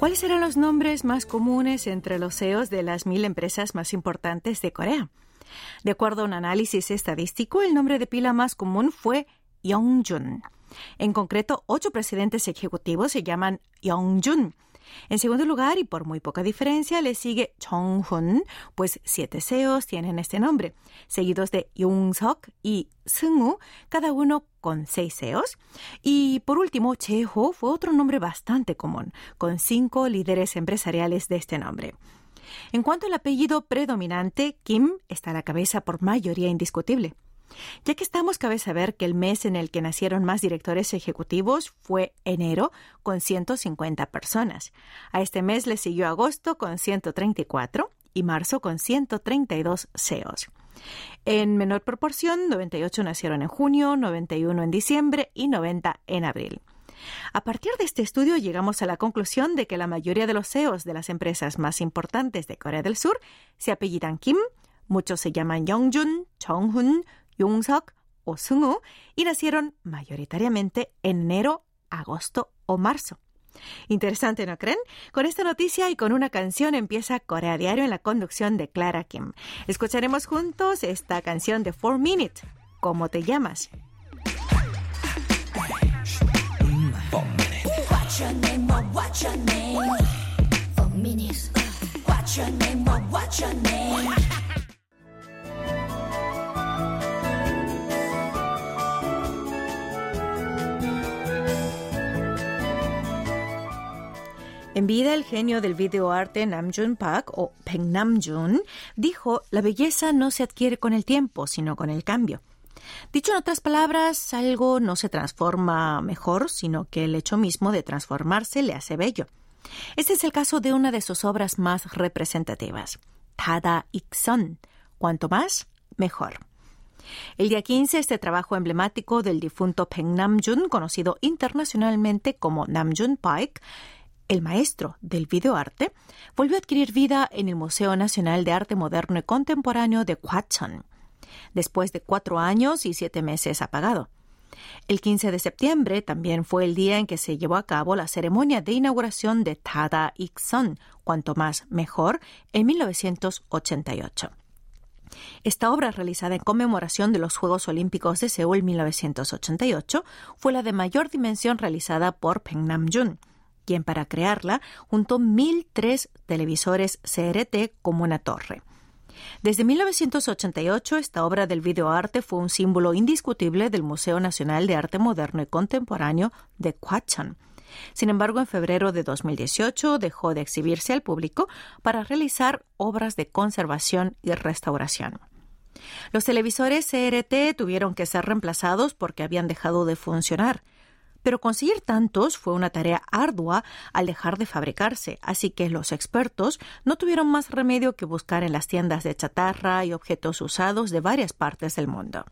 ¿Cuáles eran los nombres más comunes entre los CEOs de las mil empresas más importantes de Corea? De acuerdo a un análisis estadístico, el nombre de pila más común fue Yongjun. En concreto, ocho presidentes ejecutivos se llaman Yongjun. En segundo lugar, y por muy poca diferencia, le sigue Chung-hun, pues siete CEOs tienen este nombre, seguidos de Young-sok y Seung-woo, cada uno con seis CEOs. Y por último, Che-ho fue otro nombre bastante común, con cinco líderes empresariales de este nombre. En cuanto al apellido predominante, Kim está a la cabeza por mayoría indiscutible. Ya que estamos, cabe saber que el mes en el que nacieron más directores ejecutivos fue enero, con 150 personas. A este mes le siguió agosto, con 134, y marzo, con 132 CEOs. En menor proporción, 98 nacieron en junio, 91 en diciembre y 90 en abril. A partir de este estudio llegamos a la conclusión de que la mayoría de los CEOs de las empresas más importantes de Corea del Sur se apellidan Kim, muchos se llaman Yongjun, Chonghun, Yungsok o Sungu y nacieron mayoritariamente en enero, agosto o marzo. Interesante, ¿no creen? Con esta noticia y con una canción empieza Corea Diario en la conducción de Clara Kim. Escucharemos juntos esta canción de Four Minute. ¿Cómo te llamas? En vida, el genio del videoarte Namjoon Park, o Peng Namjoon, dijo, la belleza no se adquiere con el tiempo, sino con el cambio. Dicho en otras palabras, algo no se transforma mejor, sino que el hecho mismo de transformarse le hace bello. Este es el caso de una de sus obras más representativas, Tada Ikson. Cuanto más, mejor. El día 15, este trabajo emblemático del difunto Peng Namjoon, conocido internacionalmente como Namjoon Pike, el maestro del videoarte, volvió a adquirir vida en el Museo Nacional de Arte Moderno y Contemporáneo de Hwacheon, después de cuatro años y siete meses apagado. El 15 de septiembre también fue el día en que se llevó a cabo la ceremonia de inauguración de Tada Ikson, cuanto más mejor, en 1988. Esta obra, realizada en conmemoración de los Juegos Olímpicos de Seúl 1988, fue la de mayor dimensión realizada por Peng Namjoon quien para crearla juntó 1.003 televisores CRT como una torre. Desde 1988, esta obra del videoarte fue un símbolo indiscutible del Museo Nacional de Arte Moderno y Contemporáneo de Hwacheon. Sin embargo, en febrero de 2018 dejó de exhibirse al público para realizar obras de conservación y restauración. Los televisores CRT tuvieron que ser reemplazados porque habían dejado de funcionar. Pero conseguir tantos fue una tarea ardua al dejar de fabricarse, así que los expertos no tuvieron más remedio que buscar en las tiendas de chatarra y objetos usados de varias partes del mundo.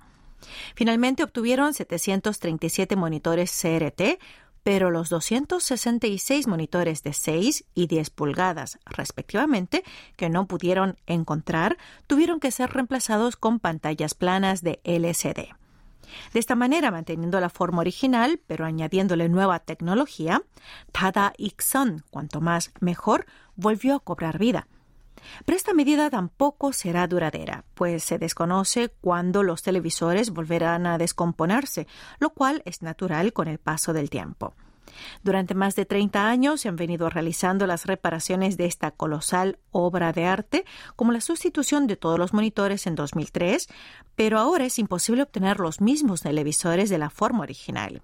Finalmente obtuvieron 737 monitores CRT, pero los 266 monitores de 6 y 10 pulgadas, respectivamente, que no pudieron encontrar, tuvieron que ser reemplazados con pantallas planas de LCD. De esta manera, manteniendo la forma original, pero añadiéndole nueva tecnología, Tada Ikson, cuanto más mejor, volvió a cobrar vida. Pero esta medida tampoco será duradera, pues se desconoce cuándo los televisores volverán a descomponerse, lo cual es natural con el paso del tiempo. Durante más de 30 años se han venido realizando las reparaciones de esta colosal obra de arte, como la sustitución de todos los monitores en 2003, pero ahora es imposible obtener los mismos televisores de la forma original.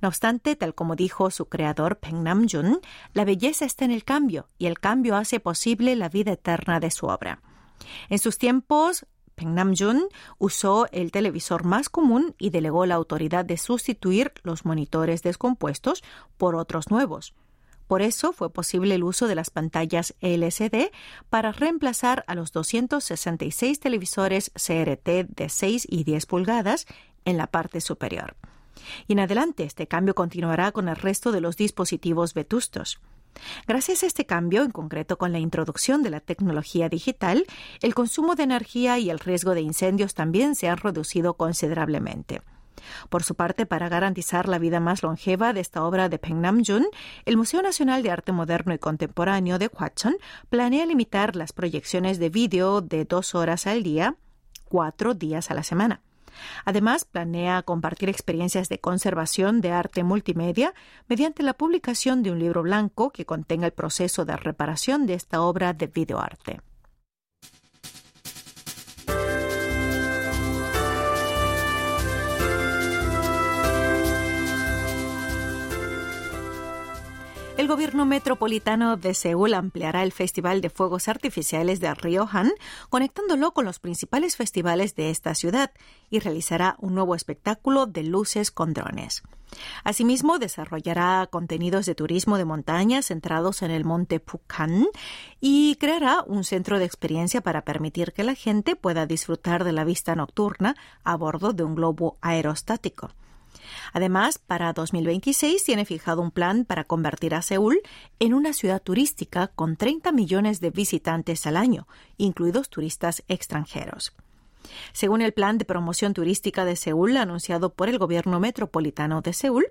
No obstante, tal como dijo su creador Peng Namjoon, la belleza está en el cambio y el cambio hace posible la vida eterna de su obra. En sus tiempos, Namjoon usó el televisor más común y delegó la autoridad de sustituir los monitores descompuestos por otros nuevos. Por eso fue posible el uso de las pantallas LCD para reemplazar a los 266 televisores CRT de 6 y 10 pulgadas en la parte superior. Y en adelante este cambio continuará con el resto de los dispositivos vetustos. Gracias a este cambio, en concreto con la introducción de la tecnología digital, el consumo de energía y el riesgo de incendios también se han reducido considerablemente. Por su parte, para garantizar la vida más longeva de esta obra de Peng Namjoon, el Museo Nacional de Arte Moderno y Contemporáneo de Hwacheon planea limitar las proyecciones de vídeo de dos horas al día, cuatro días a la semana. Además, planea compartir experiencias de conservación de arte multimedia mediante la publicación de un libro blanco que contenga el proceso de reparación de esta obra de videoarte. El gobierno metropolitano de Seúl ampliará el Festival de Fuegos Artificiales de Ryohan, conectándolo con los principales festivales de esta ciudad, y realizará un nuevo espectáculo de luces con drones. Asimismo, desarrollará contenidos de turismo de montaña centrados en el monte Pukhan y creará un centro de experiencia para permitir que la gente pueda disfrutar de la vista nocturna a bordo de un globo aerostático. Además, para 2026 tiene fijado un plan para convertir a Seúl en una ciudad turística con 30 millones de visitantes al año, incluidos turistas extranjeros. Según el plan de promoción turística de Seúl anunciado por el gobierno metropolitano de Seúl,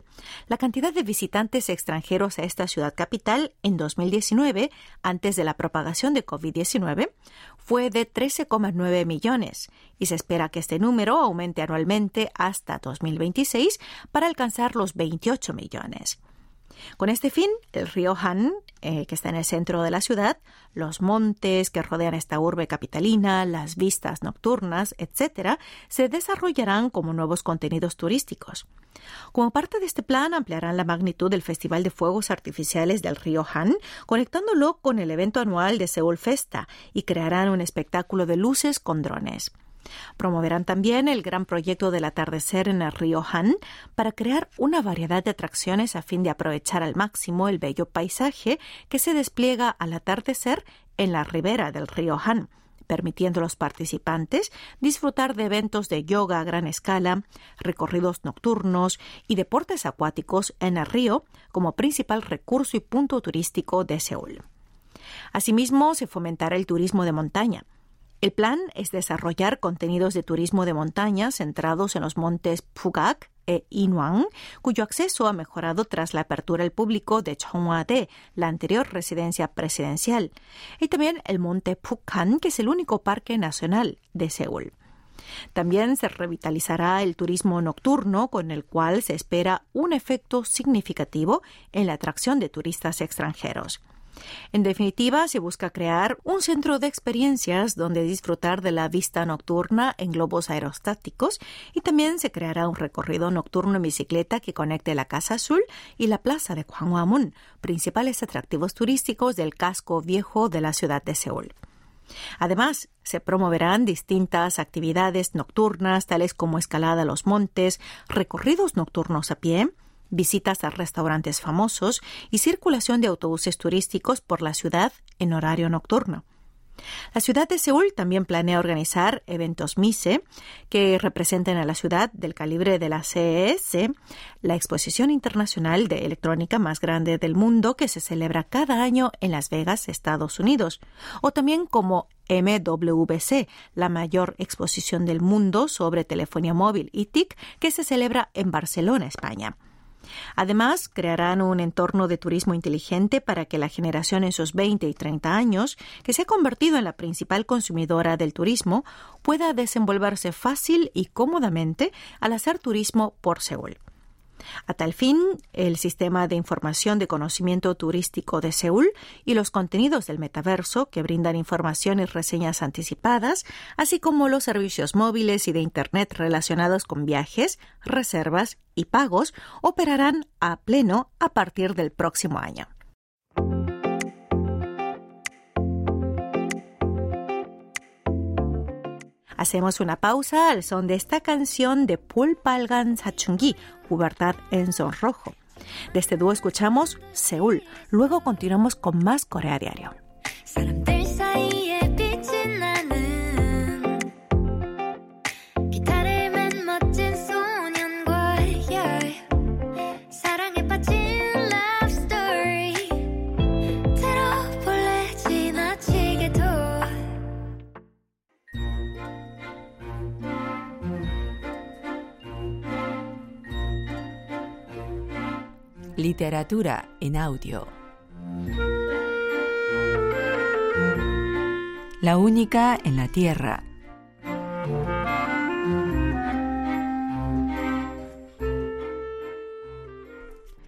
la cantidad de visitantes extranjeros a esta ciudad capital en 2019, antes de la propagación de COVID-19, fue de 13,9 millones y se espera que este número aumente anualmente hasta 2026 para alcanzar los 28 millones. Con este fin, el río Han, eh, que está en el centro de la ciudad, los montes que rodean esta urbe capitalina, las vistas nocturnas, etc., se desarrollarán como nuevos contenidos turísticos. Como parte de este plan, ampliarán la magnitud del Festival de Fuegos Artificiales del río Han, conectándolo con el evento anual de Seúl Festa, y crearán un espectáculo de luces con drones. Promoverán también el gran proyecto del atardecer en el río Han para crear una variedad de atracciones a fin de aprovechar al máximo el bello paisaje que se despliega al atardecer en la ribera del río Han permitiendo a los participantes disfrutar de eventos de yoga a gran escala, recorridos nocturnos y deportes acuáticos en el río como principal recurso y punto turístico de Seúl. Asimismo, se fomentará el turismo de montaña, el plan es desarrollar contenidos de turismo de montaña centrados en los montes Pugak e Inuang, cuyo acceso ha mejorado tras la apertura al público de Chonghwa-dae, la anterior residencia presidencial, y también el monte Pukhan, que es el único parque nacional de Seúl. También se revitalizará el turismo nocturno, con el cual se espera un efecto significativo en la atracción de turistas extranjeros. En definitiva, se busca crear un centro de experiencias donde disfrutar de la vista nocturna en globos aerostáticos y también se creará un recorrido nocturno en bicicleta que conecte la Casa Azul y la Plaza de Gwanghwamun, principales atractivos turísticos del casco viejo de la ciudad de Seúl. Además, se promoverán distintas actividades nocturnas, tales como escalada a los montes, recorridos nocturnos a pie, visitas a restaurantes famosos y circulación de autobuses turísticos por la ciudad en horario nocturno. La ciudad de Seúl también planea organizar eventos MISE que representen a la ciudad del calibre de la CES, la exposición internacional de electrónica más grande del mundo que se celebra cada año en Las Vegas, Estados Unidos, o también como MWC, la mayor exposición del mundo sobre telefonía móvil y TIC que se celebra en Barcelona, España. Además, crearán un entorno de turismo inteligente para que la generación en sus 20 y 30 años, que se ha convertido en la principal consumidora del turismo, pueda desenvolverse fácil y cómodamente al hacer turismo por Seúl. A tal fin, el sistema de información de conocimiento turístico de Seúl y los contenidos del metaverso que brindan información y reseñas anticipadas, así como los servicios móviles y de Internet relacionados con viajes, reservas y pagos, operarán a pleno a partir del próximo año. Hacemos una pausa al son de esta canción de Paul Palgan Sachungi, Pubertad en Sonrojo. De este dúo escuchamos Seúl. Luego continuamos con más Corea Diario. Literatura en audio. La única en la Tierra.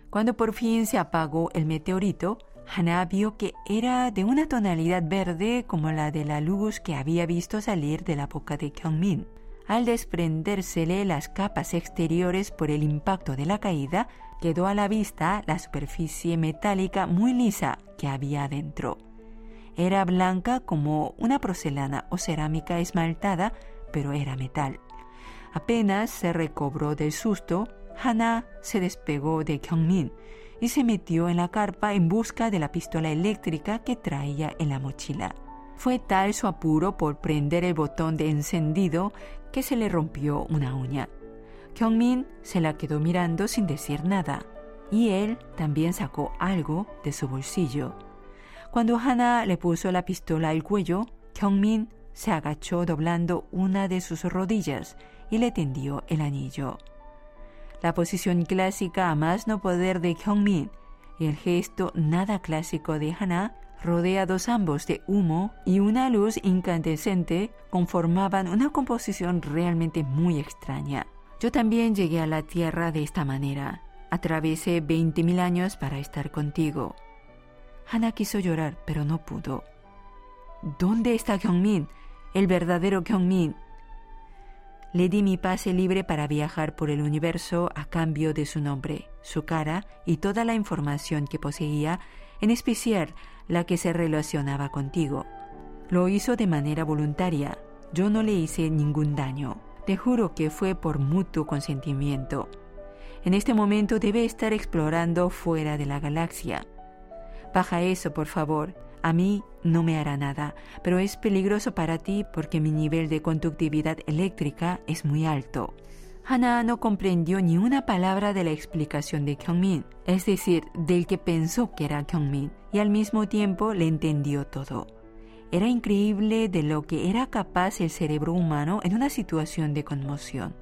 Cuando por fin se apagó el meteorito, Hana vio que era de una tonalidad verde como la de la luz que había visto salir de la boca de Kyungmin. Al desprendérsele las capas exteriores por el impacto de la caída, quedó a la vista la superficie metálica muy lisa que había adentro. Era blanca como una porcelana o cerámica esmaltada, pero era metal. Apenas se recobró del susto, Hana se despegó de Kyungmin y se metió en la carpa en busca de la pistola eléctrica que traía en la mochila. Fue tal su apuro por prender el botón de encendido que se le rompió una uña. Kyungmin se la quedó mirando sin decir nada, y él también sacó algo de su bolsillo. Cuando Hana le puso la pistola al cuello, Kyungmin se agachó doblando una de sus rodillas y le tendió el anillo la posición clásica a más no poder de Kyungmin y el gesto nada clásico de Hana, rodeados ambos de humo y una luz incandescente, conformaban una composición realmente muy extraña. Yo también llegué a la Tierra de esta manera. Atravesé 20.000 años para estar contigo. Hana quiso llorar, pero no pudo. ¿Dónde está Kyungmin? El verdadero Kyungmin. Le di mi pase libre para viajar por el universo a cambio de su nombre, su cara y toda la información que poseía, en especial la que se relacionaba contigo. Lo hizo de manera voluntaria. Yo no le hice ningún daño. Te juro que fue por mutuo consentimiento. En este momento debe estar explorando fuera de la galaxia. Baja eso, por favor. A mí no me hará nada, pero es peligroso para ti porque mi nivel de conductividad eléctrica es muy alto. Hana no comprendió ni una palabra de la explicación de Kyungmin, es decir, del que pensó que era Kyungmin, y al mismo tiempo le entendió todo. Era increíble de lo que era capaz el cerebro humano en una situación de conmoción.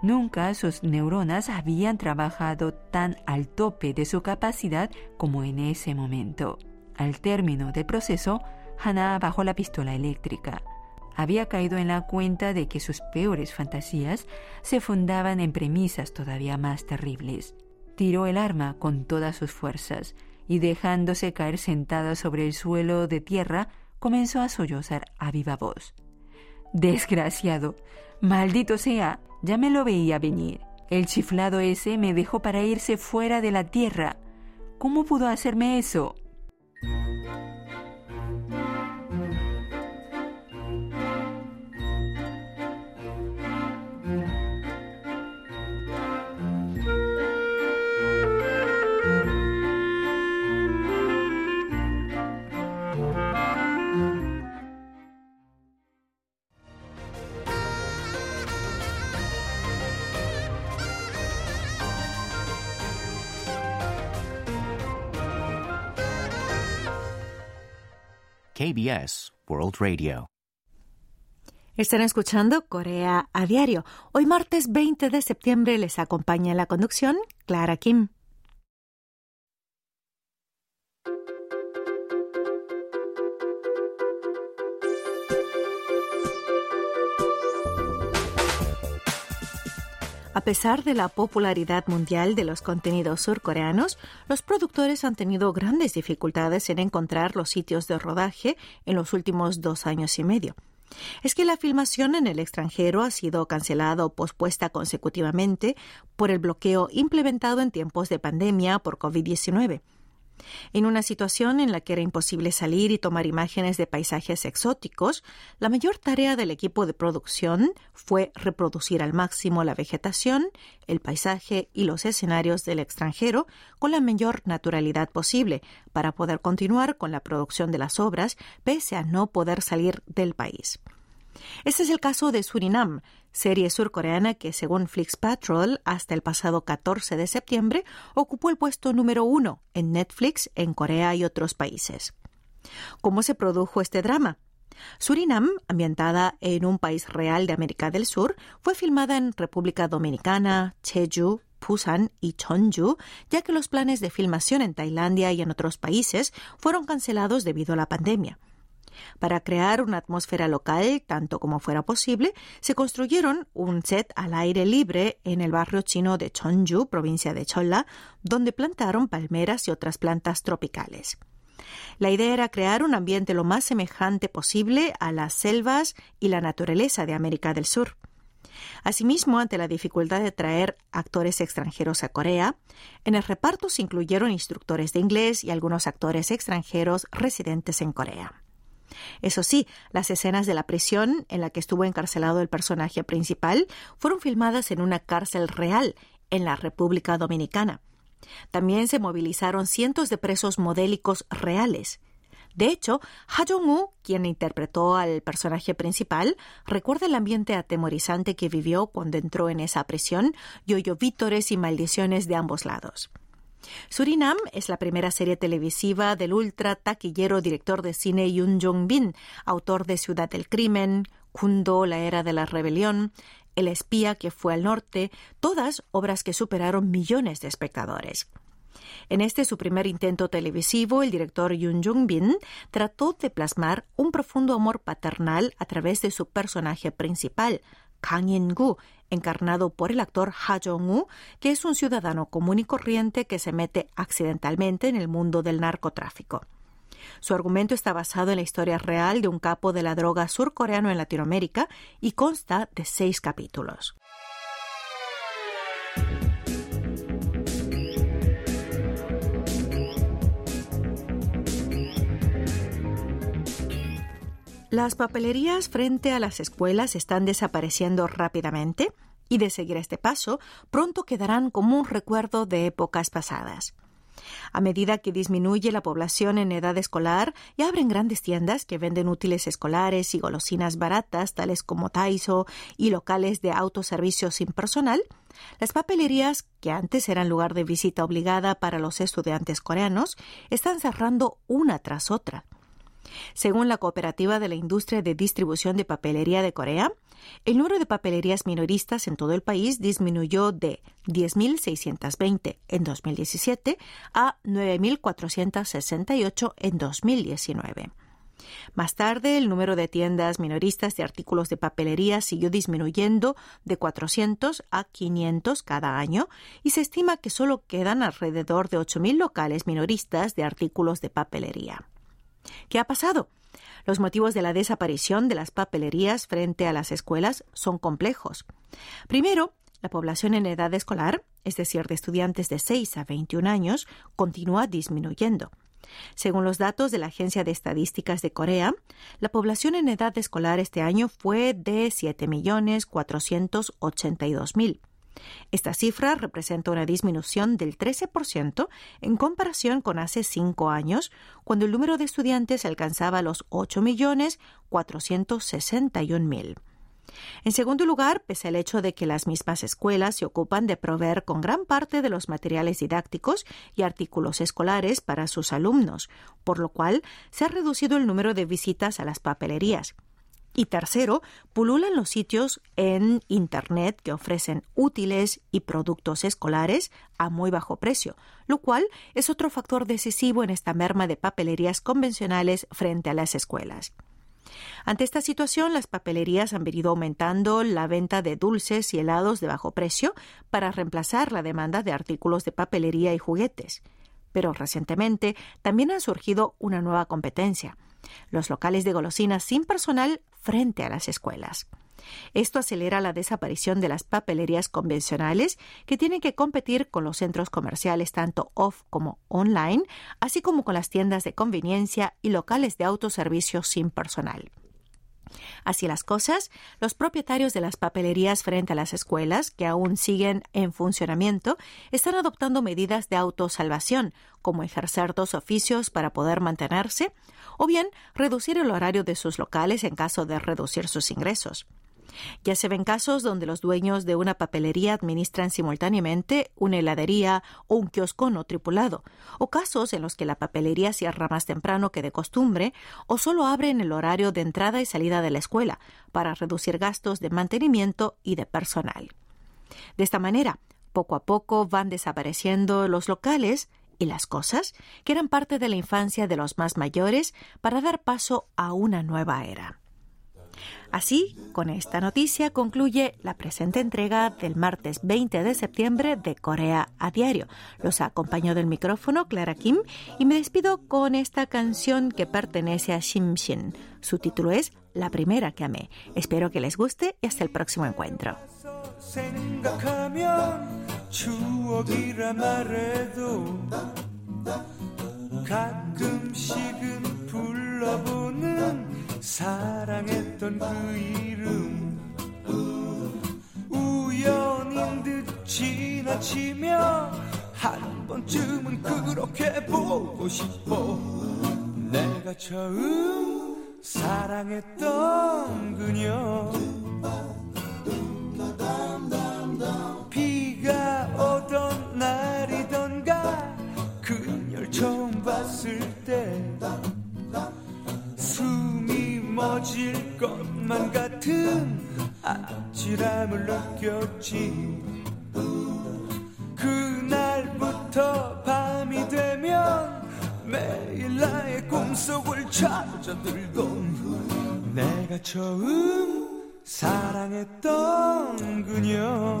Nunca sus neuronas habían trabajado tan al tope de su capacidad como en ese momento. Al término del proceso, Hannah bajó la pistola eléctrica. Había caído en la cuenta de que sus peores fantasías se fundaban en premisas todavía más terribles. Tiró el arma con todas sus fuerzas y dejándose caer sentada sobre el suelo de tierra, comenzó a sollozar a viva voz. Desgraciado, maldito sea, ya me lo veía venir. El chiflado ese me dejó para irse fuera de la tierra. ¿Cómo pudo hacerme eso? KBS World Radio. Están escuchando Corea a diario. Hoy martes 20 de septiembre les acompaña en la conducción Clara Kim. A pesar de la popularidad mundial de los contenidos surcoreanos, los productores han tenido grandes dificultades en encontrar los sitios de rodaje en los últimos dos años y medio. Es que la filmación en el extranjero ha sido cancelada o pospuesta consecutivamente por el bloqueo implementado en tiempos de pandemia por COVID-19. En una situación en la que era imposible salir y tomar imágenes de paisajes exóticos, la mayor tarea del equipo de producción fue reproducir al máximo la vegetación, el paisaje y los escenarios del extranjero con la mayor naturalidad posible para poder continuar con la producción de las obras pese a no poder salir del país. Este es el caso de Surinam, serie surcoreana que, según Flix Patrol, hasta el pasado 14 de septiembre ocupó el puesto número uno en Netflix en Corea y otros países. ¿Cómo se produjo este drama? Surinam, ambientada en un país real de América del Sur, fue filmada en República Dominicana, Jeju, Busan y Cheonju, ya que los planes de filmación en Tailandia y en otros países fueron cancelados debido a la pandemia. Para crear una atmósfera local tanto como fuera posible, se construyeron un set al aire libre en el barrio chino de Cheonju, provincia de Cholla, donde plantaron palmeras y otras plantas tropicales. La idea era crear un ambiente lo más semejante posible a las selvas y la naturaleza de América del Sur. Asimismo, ante la dificultad de traer actores extranjeros a Corea, en el reparto se incluyeron instructores de inglés y algunos actores extranjeros residentes en Corea. Eso sí, las escenas de la prisión en la que estuvo encarcelado el personaje principal fueron filmadas en una cárcel real en la República Dominicana. También se movilizaron cientos de presos modélicos reales. De hecho, Ha Jong-woo, quien interpretó al personaje principal, recuerda el ambiente atemorizante que vivió cuando entró en esa prisión y oyó vítores y maldiciones de ambos lados. Surinam es la primera serie televisiva del ultra taquillero director de cine Yoon Jong-bin, autor de Ciudad del Crimen, Kundo, La Era de la Rebelión, El espía que fue al norte, todas obras que superaron millones de espectadores. En este su primer intento televisivo, el director Yoon Jong-bin trató de plasmar un profundo amor paternal a través de su personaje principal, Kang In-gu, encarnado por el actor Ha Jong-woo, que es un ciudadano común y corriente que se mete accidentalmente en el mundo del narcotráfico. Su argumento está basado en la historia real de un capo de la droga surcoreano en Latinoamérica y consta de seis capítulos. Las papelerías frente a las escuelas están desapareciendo rápidamente y de seguir este paso, pronto quedarán como un recuerdo de épocas pasadas. A medida que disminuye la población en edad escolar y abren grandes tiendas que venden útiles escolares y golosinas baratas, tales como Taiso y locales de autoservicio sin personal, las papelerías, que antes eran lugar de visita obligada para los estudiantes coreanos, están cerrando una tras otra. Según la Cooperativa de la Industria de Distribución de Papelería de Corea, el número de papelerías minoristas en todo el país disminuyó de 10.620 en 2017 a 9.468 en 2019. Más tarde, el número de tiendas minoristas de artículos de papelería siguió disminuyendo de 400 a 500 cada año y se estima que solo quedan alrededor de 8.000 locales minoristas de artículos de papelería. ¿Qué ha pasado? Los motivos de la desaparición de las papelerías frente a las escuelas son complejos. Primero, la población en edad escolar, es decir, de estudiantes de 6 a 21 años, continúa disminuyendo. Según los datos de la Agencia de Estadísticas de Corea, la población en edad escolar este año fue de 7.482.000. Esta cifra representa una disminución del 13% en comparación con hace cinco años, cuando el número de estudiantes alcanzaba los 8.461.000. En segundo lugar, pese al hecho de que las mismas escuelas se ocupan de proveer con gran parte de los materiales didácticos y artículos escolares para sus alumnos, por lo cual se ha reducido el número de visitas a las papelerías. Y tercero, pululan los sitios en Internet que ofrecen útiles y productos escolares a muy bajo precio, lo cual es otro factor decisivo en esta merma de papelerías convencionales frente a las escuelas. Ante esta situación, las papelerías han venido aumentando la venta de dulces y helados de bajo precio para reemplazar la demanda de artículos de papelería y juguetes. Pero recientemente también ha surgido una nueva competencia los locales de golosinas sin personal frente a las escuelas. Esto acelera la desaparición de las papelerías convencionales que tienen que competir con los centros comerciales tanto off como online, así como con las tiendas de conveniencia y locales de autoservicio sin personal. Así las cosas, los propietarios de las papelerías frente a las escuelas, que aún siguen en funcionamiento, están adoptando medidas de autosalvación, como ejercer dos oficios para poder mantenerse, o bien reducir el horario de sus locales en caso de reducir sus ingresos. Ya se ven casos donde los dueños de una papelería administran simultáneamente una heladería o un kiosco no tripulado, o casos en los que la papelería cierra más temprano que de costumbre o solo abre en el horario de entrada y salida de la escuela para reducir gastos de mantenimiento y de personal. De esta manera, Poco a poco van desapareciendo los locales y las cosas que eran parte de la infancia de los más mayores para dar paso a una nueva era. Así, con esta noticia concluye la presente entrega del martes 20 de septiembre de Corea a Diario. Los acompañó del micrófono Clara Kim y me despido con esta canción que pertenece a Shimshin. Su título es La primera que amé. Espero que les guste y hasta el próximo encuentro. 사랑했던 그 이름. 우연인 듯 지나치며 한 번쯤은 그렇게 보고 싶어. 내가 처음 사랑했던 그녀. 비가 오던 날이던가 그녀를 처음 봤을 때 멎을 것만 같은 아찔함을 느꼈지. 그날부터 밤이 되면 매일 나의 꿈속을 찾아들던 내가 처음 사랑했던 그녀